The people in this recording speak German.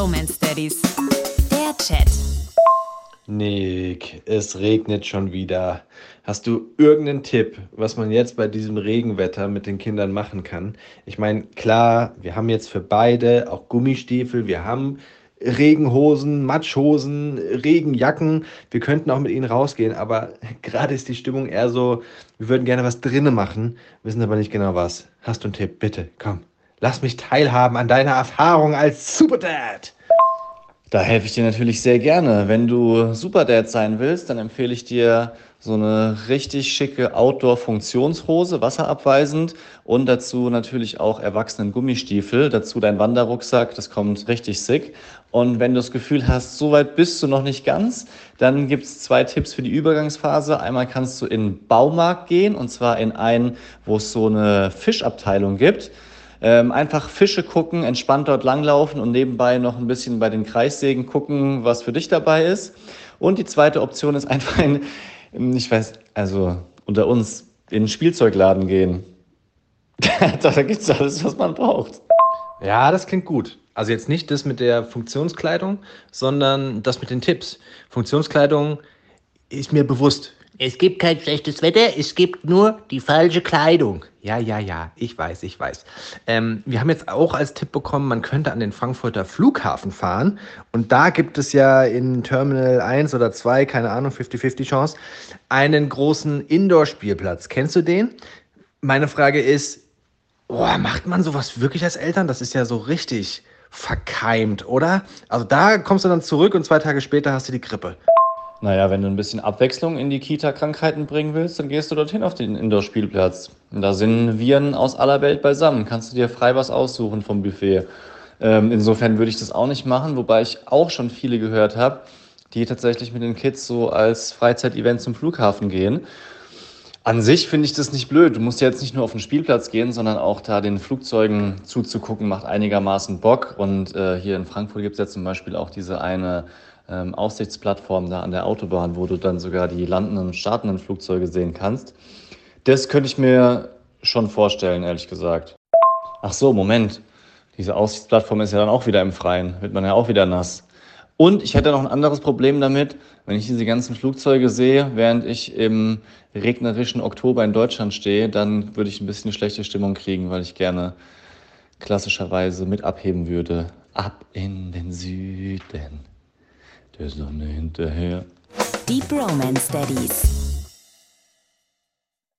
Bromance Daddies. Der Chat. Nick, es regnet schon wieder. Hast du irgendeinen Tipp, was man jetzt bei diesem Regenwetter mit den Kindern machen kann? Ich meine, klar, wir haben jetzt für beide auch Gummistiefel, wir haben Regenhosen, Matschhosen, Regenjacken. Wir könnten auch mit ihnen rausgehen, aber gerade ist die Stimmung eher so, wir würden gerne was drinnen machen, wissen aber nicht genau was. Hast du einen Tipp? Bitte, komm. Lass mich teilhaben an deiner Erfahrung als Superdad. Da helfe ich dir natürlich sehr gerne. Wenn du Superdad sein willst, dann empfehle ich dir so eine richtig schicke Outdoor-Funktionshose, wasserabweisend und dazu natürlich auch erwachsenen Gummistiefel, dazu dein Wanderrucksack, das kommt richtig sick. Und wenn du das Gefühl hast, so weit bist du noch nicht ganz, dann gibt es zwei Tipps für die Übergangsphase. Einmal kannst du in Baumarkt gehen und zwar in einen, wo es so eine Fischabteilung gibt. Ähm, einfach Fische gucken, entspannt dort langlaufen und nebenbei noch ein bisschen bei den Kreissägen gucken, was für dich dabei ist. Und die zweite Option ist einfach in, ich weiß, also unter uns in den Spielzeugladen gehen. da gibt es alles, was man braucht. Ja, das klingt gut. Also jetzt nicht das mit der Funktionskleidung, sondern das mit den Tipps. Funktionskleidung ist mir bewusst. Es gibt kein schlechtes Wetter, es gibt nur die falsche Kleidung. Ja, ja, ja, ich weiß, ich weiß. Ähm, wir haben jetzt auch als Tipp bekommen, man könnte an den Frankfurter Flughafen fahren. Und da gibt es ja in Terminal 1 oder 2, keine Ahnung, 50-50 Chance, einen großen Indoor-Spielplatz. Kennst du den? Meine Frage ist, oh, macht man sowas wirklich als Eltern? Das ist ja so richtig verkeimt, oder? Also da kommst du dann zurück und zwei Tage später hast du die Grippe. Naja, wenn du ein bisschen Abwechslung in die Kita-Krankheiten bringen willst, dann gehst du dorthin auf den Indoor-Spielplatz. Da sind Viren aus aller Welt beisammen. Kannst du dir frei was aussuchen vom Buffet. Ähm, insofern würde ich das auch nicht machen, wobei ich auch schon viele gehört habe, die tatsächlich mit den Kids so als Freizeitevent zum Flughafen gehen. An sich finde ich das nicht blöd. Du musst ja jetzt nicht nur auf den Spielplatz gehen, sondern auch da den Flugzeugen zuzugucken, macht einigermaßen Bock. Und äh, hier in Frankfurt gibt es ja zum Beispiel auch diese eine ähm, Aussichtsplattform da an der Autobahn, wo du dann sogar die landenden und startenden Flugzeuge sehen kannst. Das könnte ich mir schon vorstellen, ehrlich gesagt. Ach so, Moment. Diese Aussichtsplattform ist ja dann auch wieder im Freien, wird man ja auch wieder nass. Und ich hätte noch ein anderes Problem damit, wenn ich diese ganzen Flugzeuge sehe, während ich im regnerischen Oktober in Deutschland stehe, dann würde ich ein bisschen eine schlechte Stimmung kriegen, weil ich gerne klassischerweise mit abheben würde. Ab in den Süden der Sonne hinterher. Deep Romance Daddies.